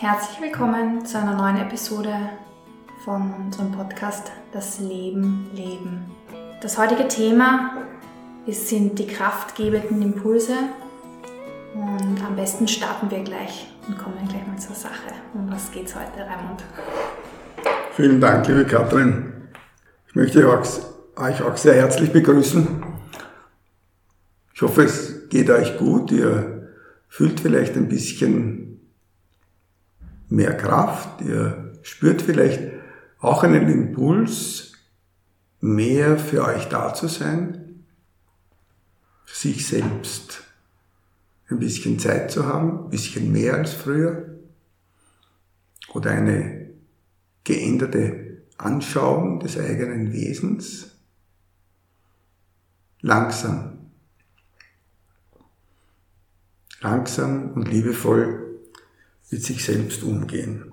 Herzlich willkommen zu einer neuen Episode von unserem Podcast Das Leben leben. Das heutige Thema sind die kraftgebenden Impulse und am besten starten wir gleich und kommen gleich mal zur Sache. Um was geht es heute, Raimund? Vielen Dank, liebe Katrin. Ich möchte euch auch sehr herzlich begrüßen. Ich hoffe, es geht euch gut. Ihr fühlt vielleicht ein bisschen mehr Kraft, ihr spürt vielleicht auch einen Impuls, mehr für euch da zu sein, sich selbst ein bisschen Zeit zu haben, ein bisschen mehr als früher oder eine geänderte Anschauung des eigenen Wesens. Langsam, langsam und liebevoll mit sich selbst umgehen.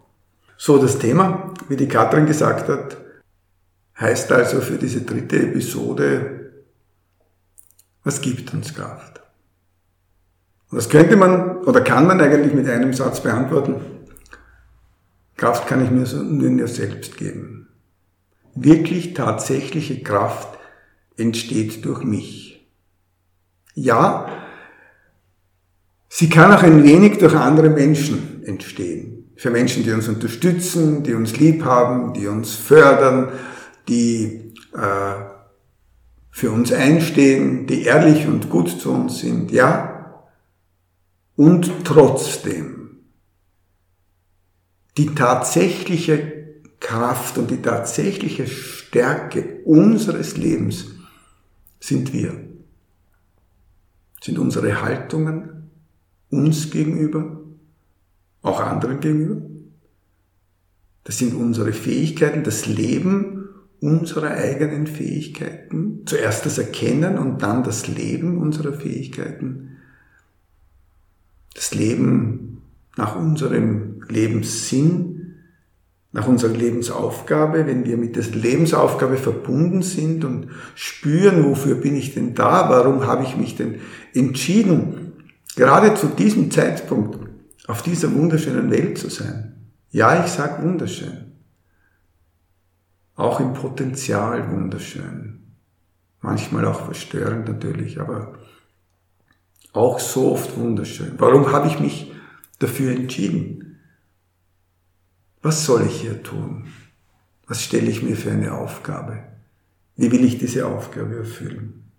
So, das Thema, wie die Katrin gesagt hat, heißt also für diese dritte Episode, was gibt uns Kraft? Und das könnte man oder kann man eigentlich mit einem Satz beantworten. Kraft kann ich mir nur mir selbst geben. Wirklich tatsächliche Kraft entsteht durch mich. Ja, sie kann auch ein wenig durch andere Menschen entstehen. Für Menschen, die uns unterstützen, die uns lieb haben, die uns fördern, die äh, für uns einstehen, die ehrlich und gut zu uns sind, ja. Und trotzdem die tatsächliche Kraft und die tatsächliche Stärke unseres Lebens sind wir. Sind unsere Haltungen uns gegenüber, auch anderen gegenüber. Das sind unsere Fähigkeiten, das Leben unserer eigenen Fähigkeiten. Zuerst das Erkennen und dann das Leben unserer Fähigkeiten. Das Leben nach unserem Lebenssinn, nach unserer Lebensaufgabe, wenn wir mit der Lebensaufgabe verbunden sind und spüren, wofür bin ich denn da, warum habe ich mich denn entschieden, gerade zu diesem Zeitpunkt auf dieser wunderschönen Welt zu sein. Ja, ich sag wunderschön. Auch im Potenzial wunderschön. Manchmal auch verstörend natürlich, aber auch so oft wunderschön. Warum habe ich mich dafür entschieden? Was soll ich hier tun? Was stelle ich mir für eine Aufgabe? Wie will ich diese Aufgabe erfüllen?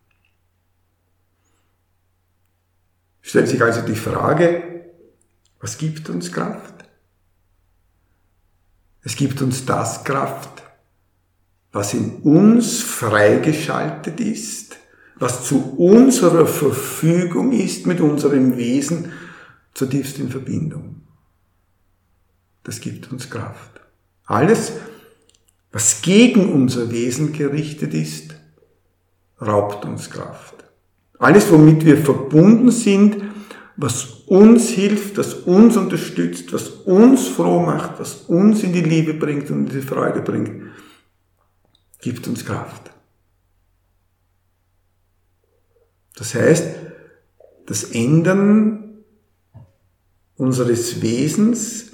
Stellt sich also die Frage, was gibt uns Kraft? Es gibt uns das Kraft, was in uns freigeschaltet ist, was zu unserer Verfügung ist mit unserem Wesen zutiefst in Verbindung. Das gibt uns Kraft. Alles, was gegen unser Wesen gerichtet ist, raubt uns Kraft. Alles, womit wir verbunden sind, was uns hilft, was uns unterstützt, was uns froh macht, was uns in die Liebe bringt und in die Freude bringt, gibt uns Kraft. Das heißt, das Ändern unseres Wesens,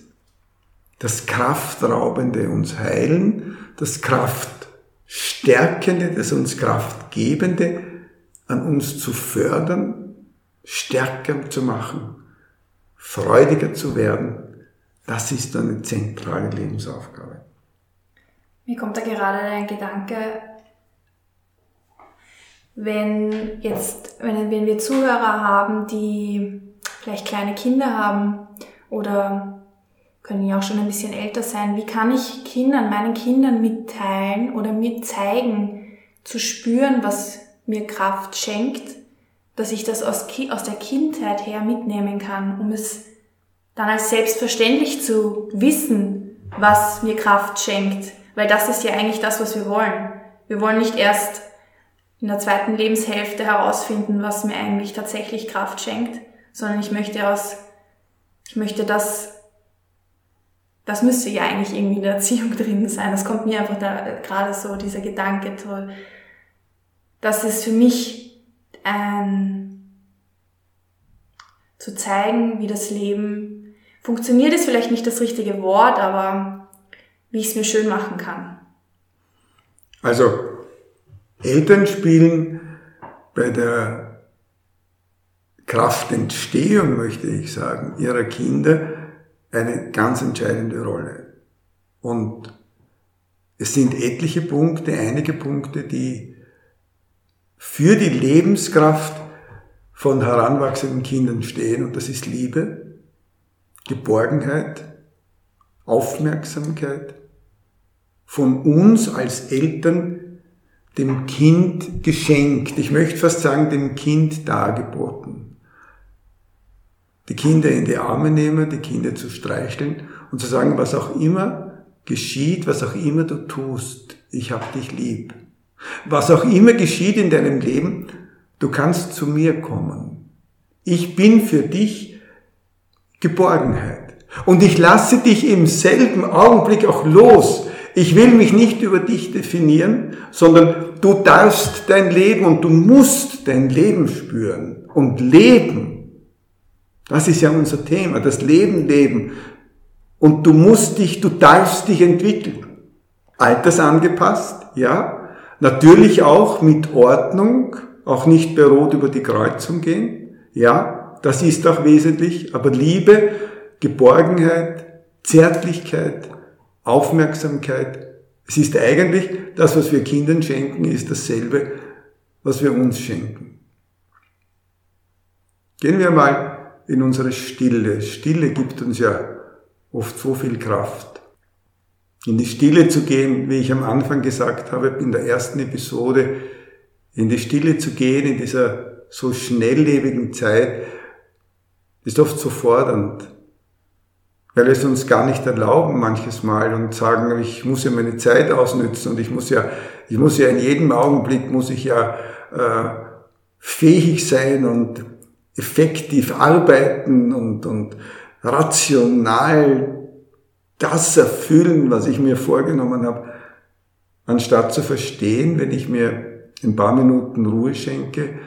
das Kraftraubende uns heilen, das Kraftstärkende, das uns Kraftgebende an uns zu fördern, stärker zu machen, freudiger zu werden, das ist eine zentrale Lebensaufgabe. Mir kommt da gerade ein Gedanke, wenn jetzt, wenn, wenn wir Zuhörer haben, die vielleicht kleine Kinder haben oder können ja auch schon ein bisschen älter sein, wie kann ich Kindern, meinen Kindern mitteilen oder mitzeigen, zu spüren, was mir Kraft schenkt dass ich das aus, aus der Kindheit her mitnehmen kann, um es dann als selbstverständlich zu wissen, was mir Kraft schenkt. Weil das ist ja eigentlich das, was wir wollen. Wir wollen nicht erst in der zweiten Lebenshälfte herausfinden, was mir eigentlich tatsächlich Kraft schenkt, sondern ich möchte aus, ich möchte das, das müsste ja eigentlich irgendwie in der Erziehung drin sein. Das kommt mir einfach da gerade so, dieser Gedanke toll. Das ist für mich ähm, zu zeigen, wie das Leben funktioniert ist vielleicht nicht das richtige Wort, aber wie ich es mir schön machen kann. Also Eltern spielen bei der Kraftentstehung, möchte ich sagen, ihrer Kinder eine ganz entscheidende Rolle. Und es sind etliche Punkte, einige Punkte, die für die Lebenskraft von heranwachsenden Kindern stehen. Und das ist Liebe, Geborgenheit, Aufmerksamkeit, von uns als Eltern dem Kind geschenkt. Ich möchte fast sagen, dem Kind dargeboten. Die Kinder in die Arme nehmen, die Kinder zu streicheln und zu sagen, was auch immer geschieht, was auch immer du tust, ich hab dich lieb. Was auch immer geschieht in deinem Leben, du kannst zu mir kommen. Ich bin für dich Geborgenheit. Und ich lasse dich im selben Augenblick auch los. Ich will mich nicht über dich definieren, sondern du darfst dein Leben und du musst dein Leben spüren und leben. Das ist ja unser Thema, das Leben leben. Und du musst dich, du darfst dich entwickeln. Altersangepasst, ja. Natürlich auch mit Ordnung, auch nicht bei Rot über die Kreuzung gehen, ja. Das ist auch wesentlich. Aber Liebe, Geborgenheit, Zärtlichkeit, Aufmerksamkeit, es ist eigentlich das, was wir Kindern schenken, ist dasselbe, was wir uns schenken. Gehen wir mal in unsere Stille. Stille gibt uns ja oft so viel Kraft. In die Stille zu gehen, wie ich am Anfang gesagt habe, in der ersten Episode, in die Stille zu gehen, in dieser so schnelllebigen Zeit, ist oft so fordernd weil wir es uns gar nicht erlauben manches Mal und sagen, ich muss ja meine Zeit ausnützen und ich muss ja, ich muss ja in jedem Augenblick muss ich ja äh, fähig sein und effektiv arbeiten und, und rational das erfüllen, was ich mir vorgenommen habe, anstatt zu verstehen, wenn ich mir ein paar Minuten Ruhe schenke,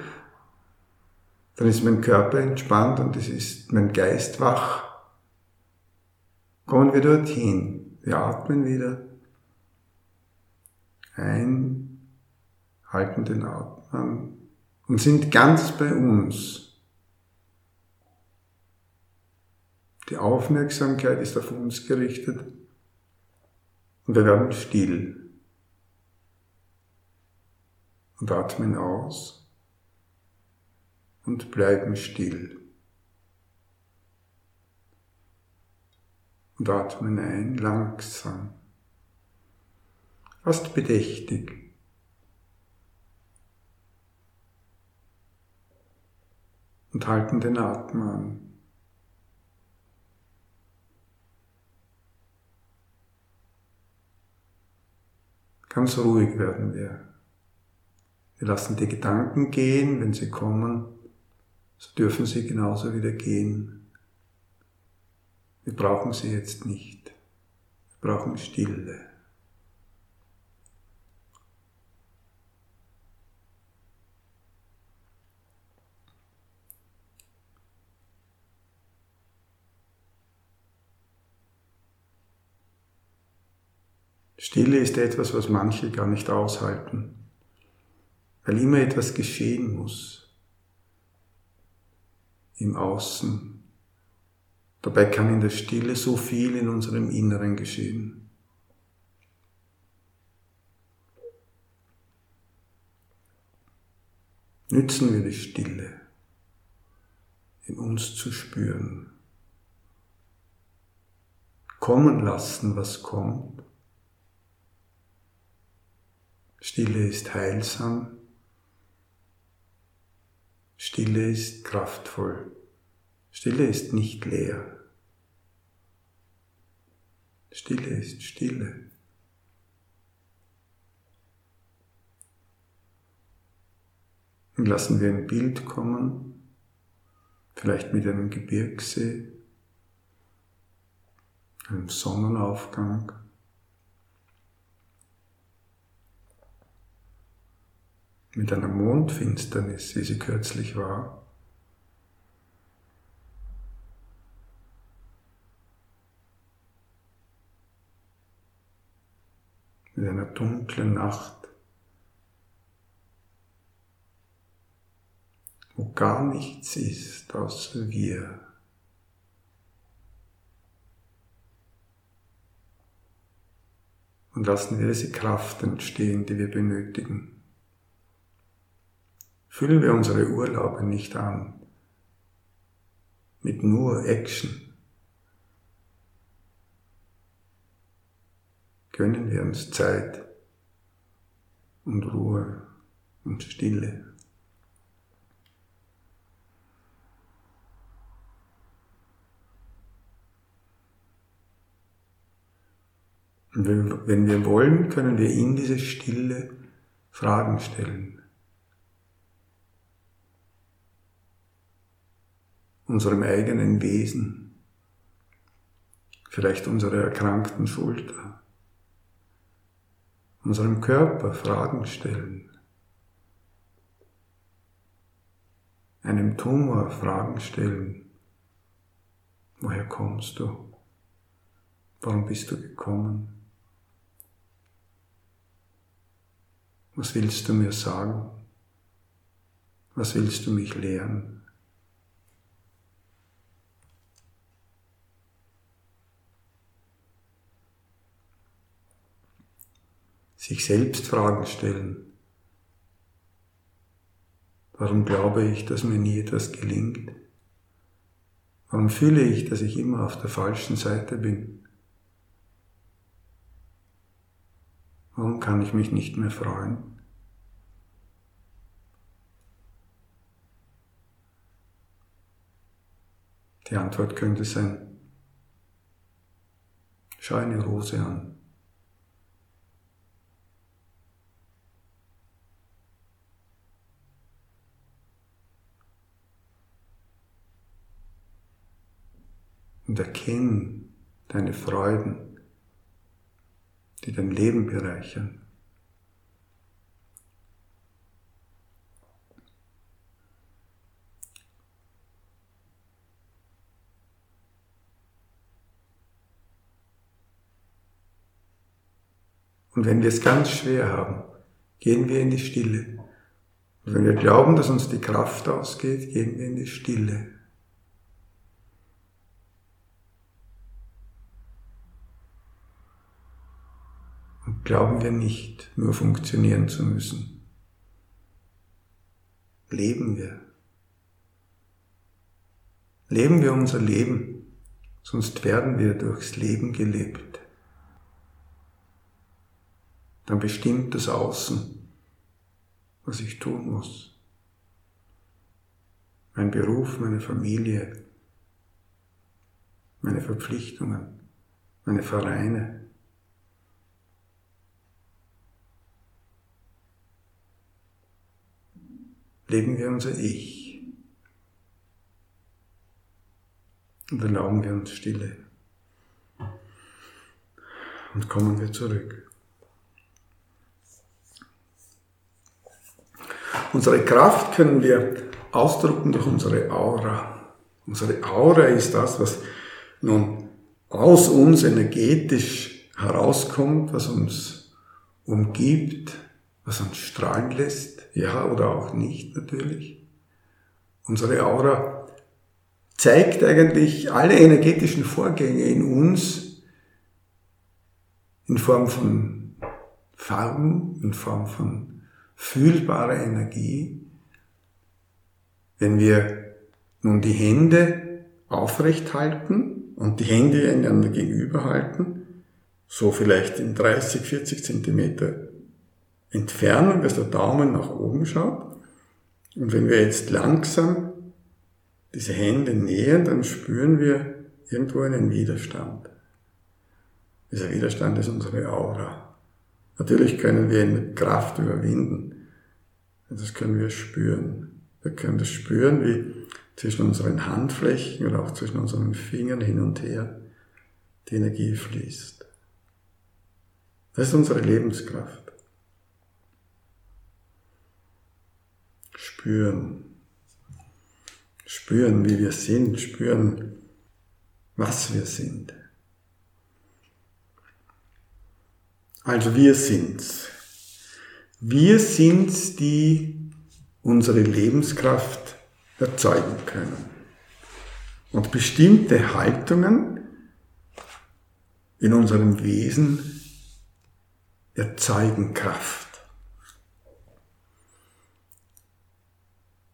dann ist mein Körper entspannt und es ist mein Geist wach Kommen wir dorthin. Wir atmen wieder. Ein, halten den Atem und sind ganz bei uns. Die Aufmerksamkeit ist auf uns gerichtet und wir werden still und atmen aus und bleiben still. und atmen ein langsam, fast bedächtig. Und halten den Atem an. Ganz ruhig werden wir. Wir lassen die Gedanken gehen, wenn sie kommen, so dürfen sie genauso wieder gehen. Wir brauchen sie jetzt nicht. Wir brauchen Stille. Stille ist etwas, was manche gar nicht aushalten, weil immer etwas geschehen muss im Außen, Dabei kann in der Stille so viel in unserem Inneren geschehen. Nützen wir die Stille, in uns zu spüren. Kommen lassen, was kommt. Stille ist heilsam. Stille ist kraftvoll. Stille ist nicht leer. Stille ist Stille. Und lassen wir ein Bild kommen, vielleicht mit einem Gebirgssee, einem Sonnenaufgang. mit einer Mondfinsternis, wie sie kürzlich war. Mit einer dunklen Nacht, wo gar nichts ist außer wir. Und lassen wir diese Kraft entstehen, die wir benötigen. Füllen wir unsere Urlaube nicht an mit nur Action. Gönnen wir uns Zeit und Ruhe und Stille. Und wenn wir wollen, können wir in diese Stille Fragen stellen. Unserem eigenen Wesen, vielleicht unserer erkrankten Schulter, unserem Körper Fragen stellen, einem Tumor Fragen stellen. Woher kommst du? Warum bist du gekommen? Was willst du mir sagen? Was willst du mich lehren? Sich selbst Fragen stellen. Warum glaube ich, dass mir nie etwas gelingt? Warum fühle ich, dass ich immer auf der falschen Seite bin? Warum kann ich mich nicht mehr freuen? Die Antwort könnte sein, schau eine Rose an. Und erkenne deine Freuden die dein Leben bereichern. Und wenn wir es ganz schwer haben, gehen wir in die Stille. Und wenn wir glauben, dass uns die Kraft ausgeht, gehen wir in die Stille. Glauben wir nicht, nur funktionieren zu müssen. Leben wir. Leben wir unser Leben, sonst werden wir durchs Leben gelebt. Dann bestimmt das Außen, was ich tun muss. Mein Beruf, meine Familie, meine Verpflichtungen, meine Vereine, leben wir unser Ich und erlauben wir uns Stille und kommen wir zurück. Unsere Kraft können wir ausdrücken durch unsere Aura. Unsere Aura ist das, was nun aus uns energetisch herauskommt, was uns umgibt, was uns strahlen lässt, ja oder auch nicht natürlich. Unsere Aura zeigt eigentlich alle energetischen Vorgänge in uns in Form von Farben, in Form von fühlbarer Energie. Wenn wir nun die Hände aufrecht halten und die Hände einander gegenüber halten, so vielleicht in 30, 40 Zentimeter Entfernung, dass der Daumen nach oben schaut. Und wenn wir jetzt langsam diese Hände nähern, dann spüren wir irgendwo einen Widerstand. Dieser Widerstand ist unsere Aura. Natürlich können wir ihn mit Kraft überwinden. Das können wir spüren. Wir können das spüren, wie zwischen unseren Handflächen oder auch zwischen unseren Fingern hin und her die Energie fließt. Das ist unsere Lebenskraft. Spüren. Spüren, wie wir sind, spüren, was wir sind. Also wir sind's. Wir sind's, die unsere Lebenskraft erzeugen können. Und bestimmte Haltungen in unserem Wesen erzeugen Kraft.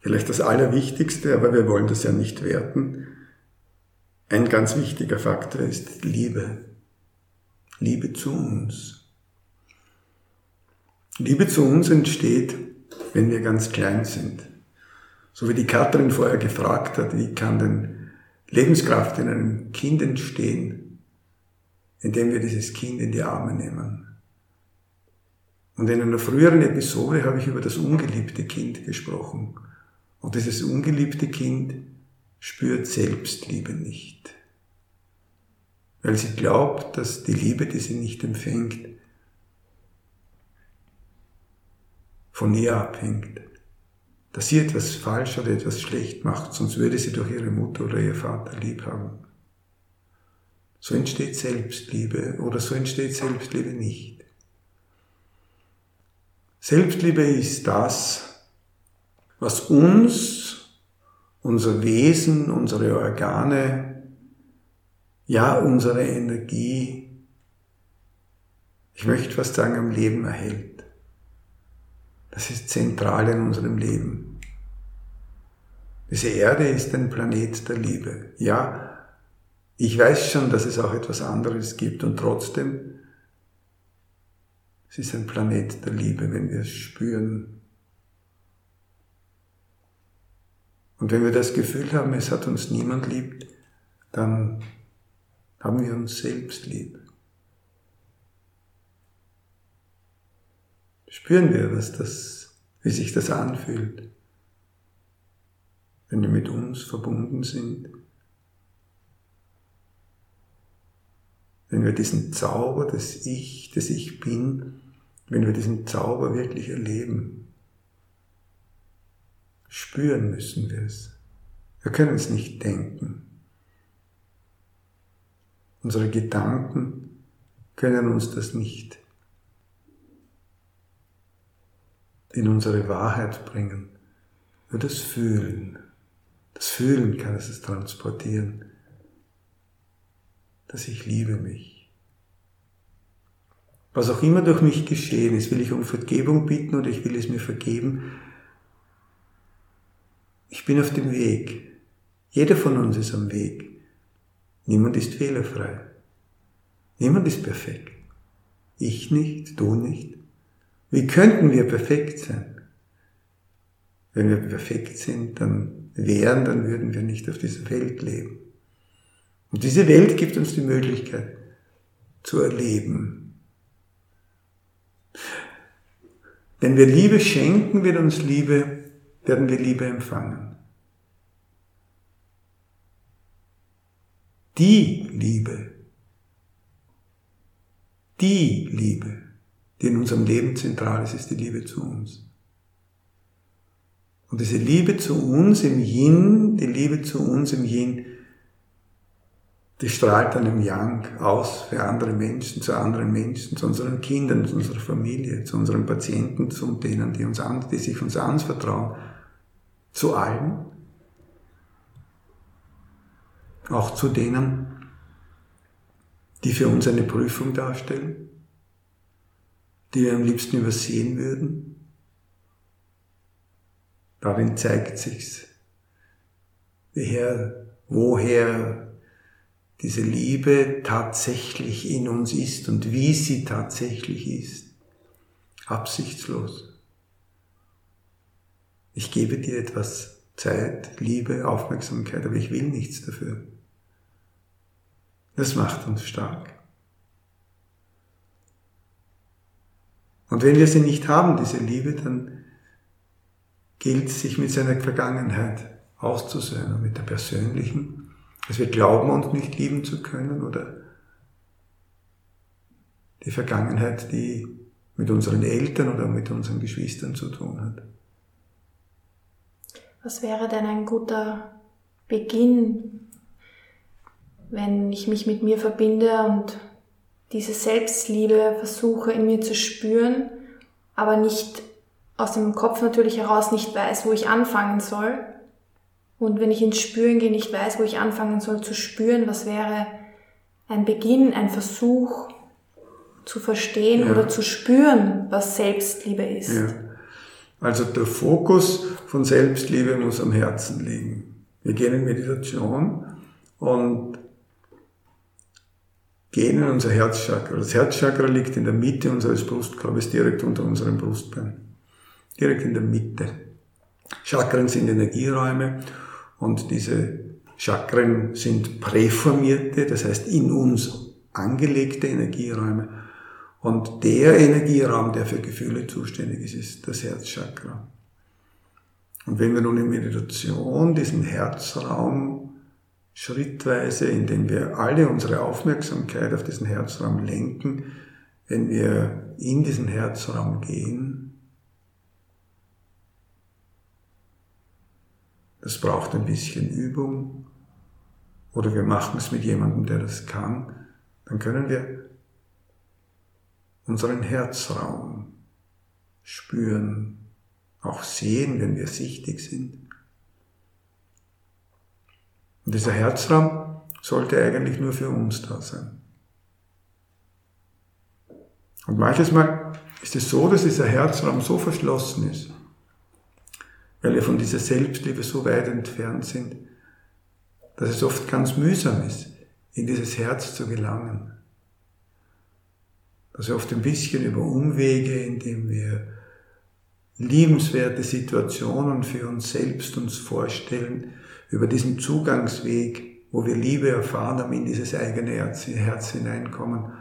Vielleicht das Allerwichtigste, aber wir wollen das ja nicht werten. Ein ganz wichtiger Faktor ist Liebe. Liebe zu uns. Liebe zu uns entsteht, wenn wir ganz klein sind. So wie die Katrin vorher gefragt hat, wie kann denn Lebenskraft in einem Kind entstehen, indem wir dieses Kind in die Arme nehmen. Und in einer früheren Episode habe ich über das ungeliebte Kind gesprochen. Und dieses ungeliebte Kind spürt Selbstliebe nicht. Weil sie glaubt, dass die Liebe, die sie nicht empfängt, von ihr abhängt. Dass sie etwas falsch oder etwas schlecht macht, sonst würde sie doch ihre Mutter oder ihr Vater lieb haben. So entsteht Selbstliebe oder so entsteht Selbstliebe nicht. Selbstliebe ist das, was uns, unser Wesen, unsere Organe, ja unsere Energie, ich möchte fast sagen, am Leben erhält. Das ist zentral in unserem Leben. Diese Erde ist ein Planet der Liebe. Ja, ich weiß schon, dass es auch etwas anderes gibt und trotzdem, es ist ein Planet der Liebe, wenn wir es spüren, Und wenn wir das Gefühl haben, es hat uns niemand liebt, dann haben wir uns selbst lieb. Spüren wir, was das, wie sich das anfühlt, wenn wir mit uns verbunden sind. Wenn wir diesen Zauber des Ich, des Ich bin, wenn wir diesen Zauber wirklich erleben. Spüren müssen wir es. Wir können es nicht denken. Unsere Gedanken können uns das nicht in unsere Wahrheit bringen. Nur das Fühlen. Das Fühlen kann es transportieren, dass ich liebe mich. Was auch immer durch mich geschehen ist, will ich um Vergebung bitten oder ich will es mir vergeben, ich bin auf dem Weg. Jeder von uns ist am Weg. Niemand ist fehlerfrei. Niemand ist perfekt. Ich nicht, du nicht. Wie könnten wir perfekt sein? Wenn wir perfekt sind, dann wären, dann würden wir nicht auf dieser Welt leben. Und diese Welt gibt uns die Möglichkeit zu erleben. Wenn wir Liebe schenken, wird uns Liebe werden wir Liebe empfangen. Die Liebe, die Liebe, die in unserem Leben zentral ist, ist die Liebe zu uns. Und diese Liebe zu uns im Yin, die Liebe zu uns im Yin, die strahlt dann im Yang aus für andere Menschen, zu anderen Menschen, zu unseren Kindern, zu unserer Familie, zu unseren Patienten, zu denen, die, uns an, die sich uns anvertrauen zu allen, auch zu denen, die für uns eine Prüfung darstellen, die wir am liebsten übersehen würden. Darin zeigt sich's, woher, woher diese Liebe tatsächlich in uns ist und wie sie tatsächlich ist. Absichtslos. Ich gebe dir etwas Zeit, Liebe, Aufmerksamkeit, aber ich will nichts dafür. Das macht uns stark. Und wenn wir sie nicht haben, diese Liebe, dann gilt es, sich mit seiner Vergangenheit auszusöhnen, mit der persönlichen, dass wir glauben, uns nicht lieben zu können oder die Vergangenheit, die mit unseren Eltern oder mit unseren Geschwistern zu tun hat. Was wäre denn ein guter Beginn, wenn ich mich mit mir verbinde und diese Selbstliebe versuche in mir zu spüren, aber nicht aus dem Kopf natürlich heraus nicht weiß, wo ich anfangen soll. Und wenn ich ins Spüren gehe, nicht weiß, wo ich anfangen soll zu spüren, was wäre ein Beginn, ein Versuch zu verstehen ja. oder zu spüren, was Selbstliebe ist. Ja. Also der Fokus von Selbstliebe muss am Herzen liegen. Wir gehen in Meditation und gehen in unser Herzchakra. Das Herzchakra liegt in der Mitte unseres Brustkorbes, direkt unter unserem Brustbein. Direkt in der Mitte. Chakren sind Energieräume und diese Chakren sind präformierte, das heißt in uns angelegte Energieräume. Und der Energieraum, der für Gefühle zuständig ist, ist das Herzchakra. Und wenn wir nun in Meditation diesen Herzraum schrittweise, indem wir alle unsere Aufmerksamkeit auf diesen Herzraum lenken, wenn wir in diesen Herzraum gehen, das braucht ein bisschen Übung, oder wir machen es mit jemandem, der das kann, dann können wir unseren Herzraum spüren, auch sehen, wenn wir sichtig sind. Und dieser Herzraum sollte eigentlich nur für uns da sein. Und manches Mal ist es so, dass dieser Herzraum so verschlossen ist, weil wir von dieser Selbstliebe so weit entfernt sind, dass es oft ganz mühsam ist, in dieses Herz zu gelangen dass wir oft ein bisschen über Umwege, indem wir liebenswerte Situationen für uns selbst uns vorstellen, über diesen Zugangsweg, wo wir Liebe erfahren haben, in dieses eigene Herz, Herz hineinkommen,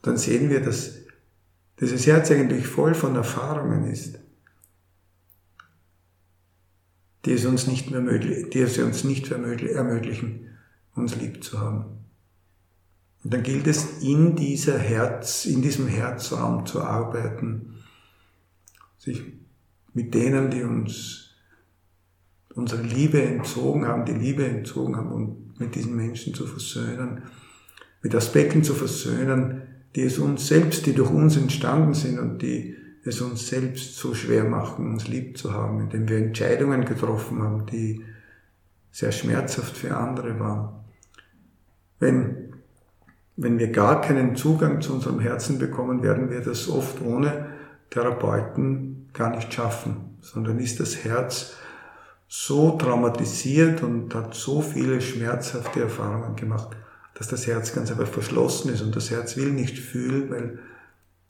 dann sehen wir, dass dieses Herz eigentlich voll von Erfahrungen ist, die es uns nicht mehr möglich, die es uns nicht ermöglichen, uns lieb zu haben. Und dann gilt es, in dieser Herz, in diesem Herzraum zu arbeiten, sich mit denen, die uns unsere Liebe entzogen haben, die Liebe entzogen haben und mit diesen Menschen zu versöhnen, mit Aspekten zu versöhnen, die es uns selbst, die durch uns entstanden sind und die es uns selbst so schwer machen, uns lieb zu haben, indem wir Entscheidungen getroffen haben, die sehr schmerzhaft für andere waren. Wenn wenn wir gar keinen Zugang zu unserem Herzen bekommen, werden wir das oft ohne Therapeuten gar nicht schaffen, sondern ist das Herz so traumatisiert und hat so viele schmerzhafte Erfahrungen gemacht, dass das Herz ganz einfach verschlossen ist und das Herz will nicht fühlen, weil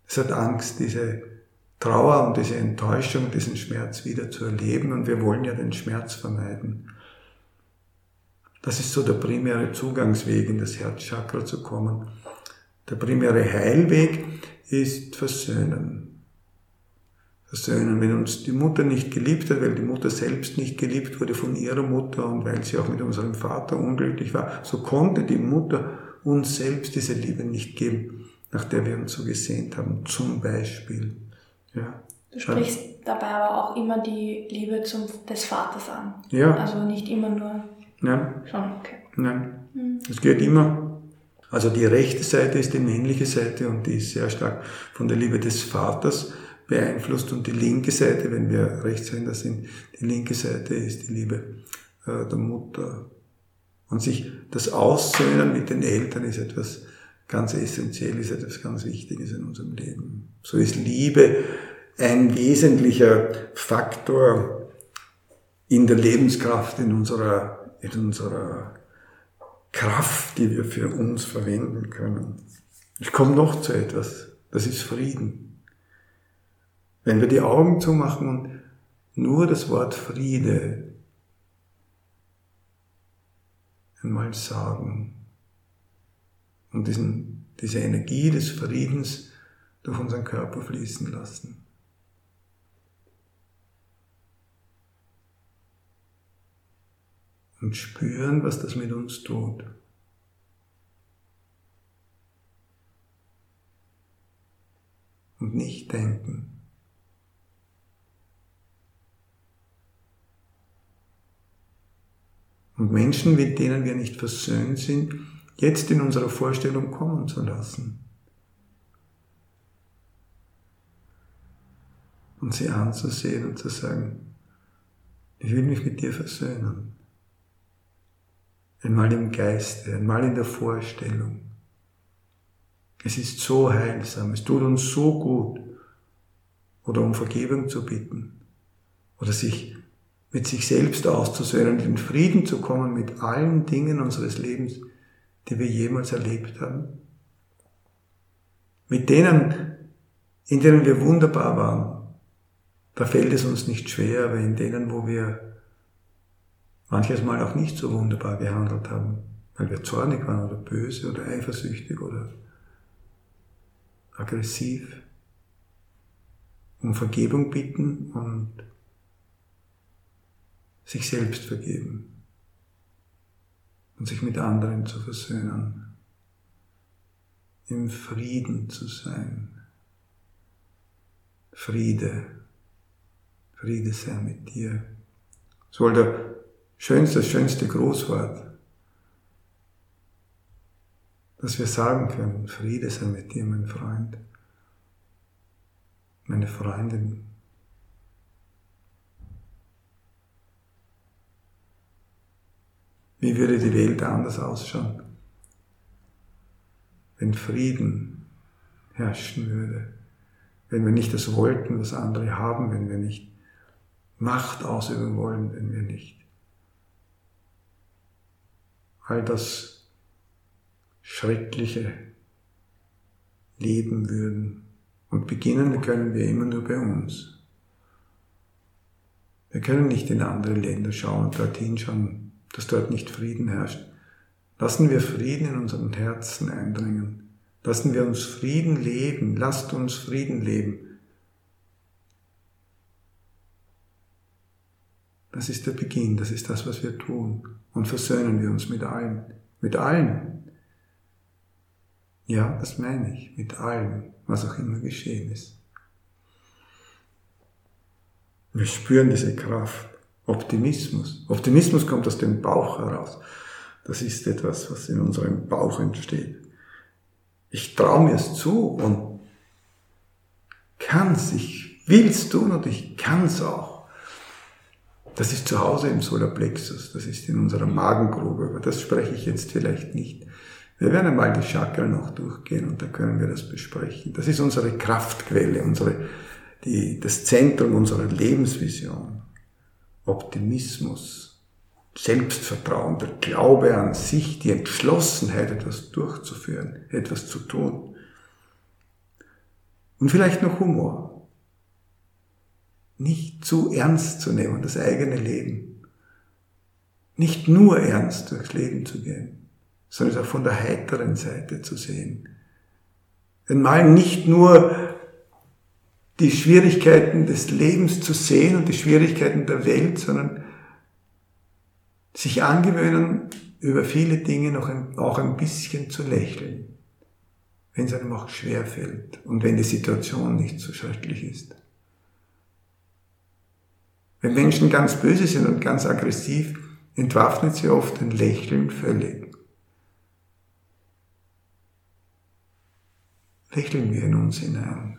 es hat Angst, diese Trauer und diese Enttäuschung, diesen Schmerz wieder zu erleben und wir wollen ja den Schmerz vermeiden. Das ist so der primäre Zugangsweg in das Herzchakra zu kommen. Der primäre Heilweg ist Versöhnen. Versöhnen, wenn uns die Mutter nicht geliebt hat, weil die Mutter selbst nicht geliebt wurde von ihrer Mutter und weil sie auch mit unserem Vater unglücklich war, so konnte die Mutter uns selbst diese Liebe nicht geben, nach der wir uns so gesehnt haben, zum Beispiel. Ja. Du sprichst dabei aber auch immer die Liebe zum, des Vaters an. Ja. Also nicht immer nur Nein. Schon, okay. Nein. Mhm. Es geht immer. Also die rechte Seite ist die männliche Seite und die ist sehr stark von der Liebe des Vaters beeinflusst und die linke Seite, wenn wir Rechtshänder sind, die linke Seite ist die Liebe äh, der Mutter. Und sich das Aussöhnen mit den Eltern ist etwas ganz essentiell, ist etwas ganz Wichtiges in unserem Leben. So ist Liebe ein wesentlicher Faktor in der Lebenskraft in unserer in unserer Kraft, die wir für uns verwenden können. Ich komme noch zu etwas, das ist Frieden. Wenn wir die Augen zumachen und nur das Wort Friede einmal sagen und diesen, diese Energie des Friedens durch unseren Körper fließen lassen. und spüren, was das mit uns tut. Und nicht denken. und Menschen, mit denen wir nicht versöhnt sind, jetzt in unserer Vorstellung kommen zu lassen. Und sie anzusehen und zu sagen, ich will mich mit dir versöhnen. Einmal im Geiste, einmal in der Vorstellung. Es ist so heilsam, es tut uns so gut. Oder um Vergebung zu bitten. Oder sich mit sich selbst auszusöhnen, in Frieden zu kommen mit allen Dingen unseres Lebens, die wir jemals erlebt haben. Mit denen, in denen wir wunderbar waren. Da fällt es uns nicht schwer, aber in denen, wo wir manches Mal auch nicht so wunderbar gehandelt haben, weil wir zornig waren oder böse oder eifersüchtig oder aggressiv, um Vergebung bitten und sich selbst vergeben und sich mit anderen zu versöhnen, im Frieden zu sein. Friede, Friede sei mit dir. War der schönste, schönste Großwort, dass wir sagen können, Friede sei mit dir, mein Freund, meine Freundin. Wie würde die Welt anders ausschauen, wenn Frieden herrschen würde, wenn wir nicht das wollten, was andere haben, wenn wir nicht Macht ausüben wollen, wenn wir nicht all das Schreckliche leben würden. Und beginnen können wir immer nur bei uns. Wir können nicht in andere Länder schauen und dorthin schauen, dass dort nicht Frieden herrscht. Lassen wir Frieden in unseren Herzen eindringen. Lassen wir uns Frieden leben. Lasst uns Frieden leben. Das ist der Beginn, das ist das, was wir tun. Und versöhnen wir uns mit allen. Mit allen. Ja, das meine ich, mit allem, was auch immer geschehen ist. Wir spüren diese Kraft. Optimismus. Optimismus kommt aus dem Bauch heraus. Das ist etwas, was in unserem Bauch entsteht. Ich traue mir es zu und kann es, ich will es tun und ich kann es auch. Das ist zu Hause im Solarplexus, das ist in unserer Magengrube, aber das spreche ich jetzt vielleicht nicht. Wir werden einmal die Chakren noch durchgehen und da können wir das besprechen. Das ist unsere Kraftquelle, unsere, die, das Zentrum unserer Lebensvision. Optimismus, Selbstvertrauen, der Glaube an sich, die Entschlossenheit, etwas durchzuführen, etwas zu tun. Und vielleicht noch Humor. Nicht zu ernst zu nehmen, das eigene Leben. Nicht nur ernst durchs Leben zu gehen sondern es auch von der heiteren Seite zu sehen. Einmal nicht nur die Schwierigkeiten des Lebens zu sehen und die Schwierigkeiten der Welt, sondern sich angewöhnen, über viele Dinge noch ein, auch ein bisschen zu lächeln, wenn es einem auch schwer fällt und wenn die Situation nicht so schrecklich ist. Wenn Menschen ganz böse sind und ganz aggressiv, entwaffnet sie oft ein Lächeln völlig. lächeln wir in uns hinein.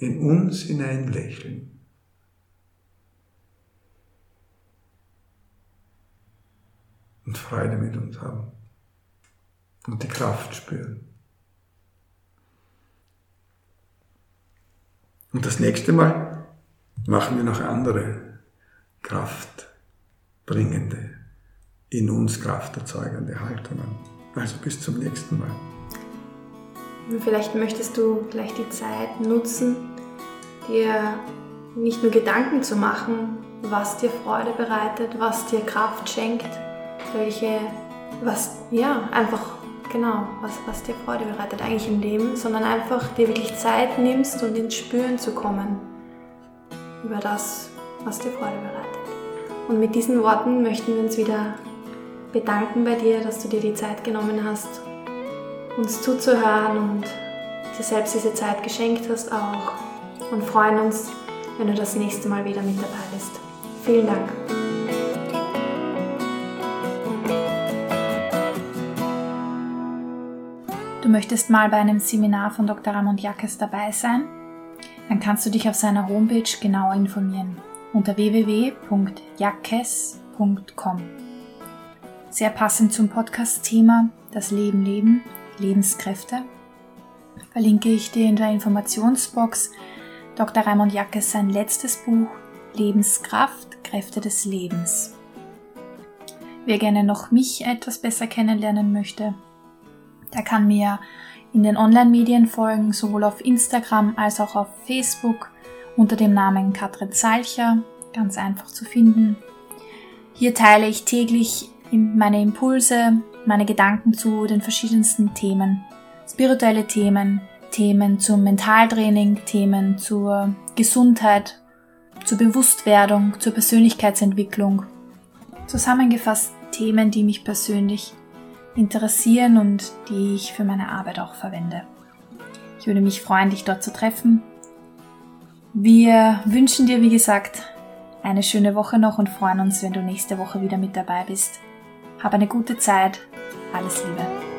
In uns hinein lächeln. Und Freude mit uns haben. Und die Kraft spüren. Und das nächste Mal machen wir noch andere kraftbringende, in uns krafterzeugende Haltungen. Also bis zum nächsten Mal. Vielleicht möchtest du gleich die Zeit nutzen, dir nicht nur Gedanken zu machen, was dir Freude bereitet, was dir Kraft schenkt, welche, was, ja, einfach, genau, was, was dir Freude bereitet eigentlich im Leben, sondern einfach dir wirklich Zeit nimmst und ins Spüren zu kommen über das, was dir Freude bereitet. Und mit diesen Worten möchten wir uns wieder bedanken bei dir, dass du dir die Zeit genommen hast, uns zuzuhören und dir selbst diese Zeit geschenkt hast auch. Und freuen uns, wenn du das nächste Mal wieder mit dabei bist. Vielen Dank. Du möchtest mal bei einem Seminar von Dr. Ramon Jackes dabei sein? dann kannst du dich auf seiner Homepage genauer informieren unter www.jackes.com. Sehr passend zum Podcast-Thema Das Leben leben, Lebenskräfte verlinke ich dir in der Informationsbox Dr. Raimund Jackes sein letztes Buch Lebenskraft, Kräfte des Lebens. Wer gerne noch mich etwas besser kennenlernen möchte, der kann mir in den Online-Medien folgen, sowohl auf Instagram als auch auf Facebook unter dem Namen Katrin Salcher, ganz einfach zu finden. Hier teile ich täglich meine Impulse, meine Gedanken zu den verschiedensten Themen, spirituelle Themen, Themen zum Mentaltraining, Themen zur Gesundheit, zur Bewusstwerdung, zur Persönlichkeitsentwicklung. Zusammengefasst Themen, die mich persönlich interessieren und die ich für meine Arbeit auch verwende. Ich würde mich freuen, dich dort zu treffen. Wir wünschen dir, wie gesagt, eine schöne Woche noch und freuen uns, wenn du nächste Woche wieder mit dabei bist. Hab eine gute Zeit. Alles Liebe.